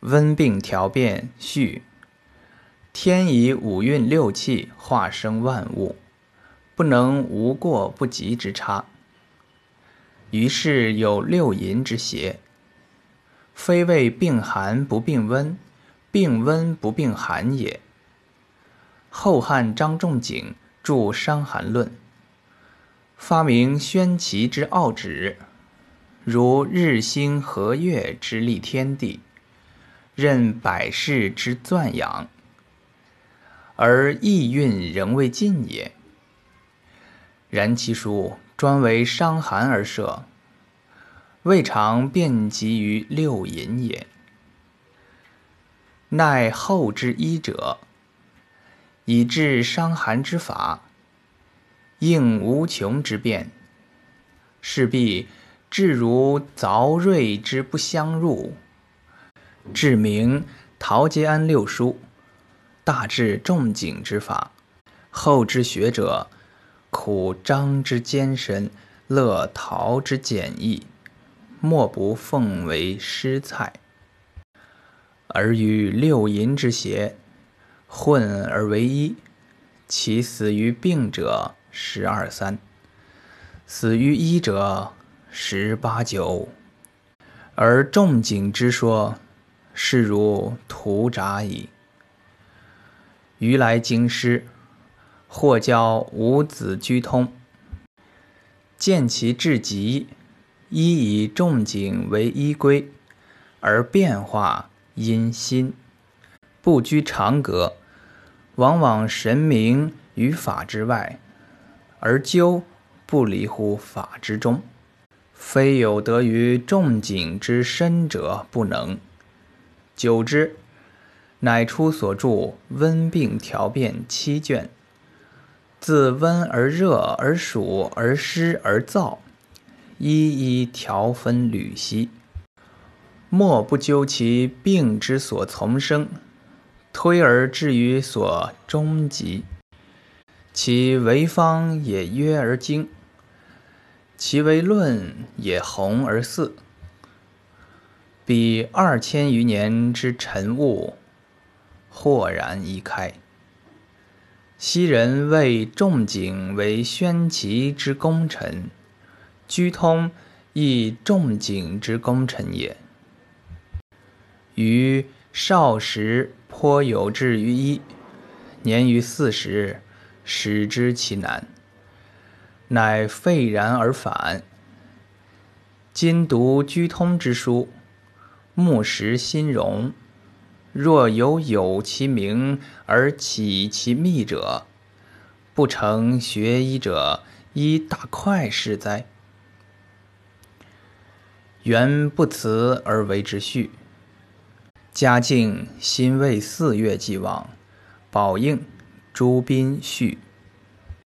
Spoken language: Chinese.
温病调变序。天以五运六气化生万物，不能无过不及之差。于是有六淫之邪，非谓病寒不病温，病温不病寒也。后汉张仲景著《伤寒论》，发明宣奇之奥旨，如日星和月之立天地。任百世之钻养，而意蕴仍未尽也。然其书专为伤寒而设，未尝遍及于六淫也。奈后之医者，以治伤寒之法，应无穷之变，势必至如凿锐之不相入。至明陶节安六书，大治仲景之法。后之学者，苦张之艰深，乐陶之简易，莫不奉为师菜。而与六淫之邪混而为一，其死于病者十二三，死于医者十八九。而仲景之说。是如屠札矣。余来京师，或教五子居通，见其至极，依以仲景为依归，而变化因心，不拘长格，往往神明于法之外，而究不离乎法之中。非有得于仲景之身者不能。久之，乃出所著《温病调变》七卷，自温而热而暑而湿而燥，一一调分缕析，莫不究其病之所从生，推而至于所终极。其为方也约而精，其为论也宏而肆。彼二千余年之尘雾，豁然一开。昔人谓仲景为宣奇之功臣，居通亦仲景之功臣也。于少时颇有志于医，年逾四十，始知其难，乃废然而返。今读居通之书。木石心容，若有有其名而起其秘者，不成学医者一大快是哉？原不辞而为之序。嘉靖辛未四月既往，宝应朱斌序。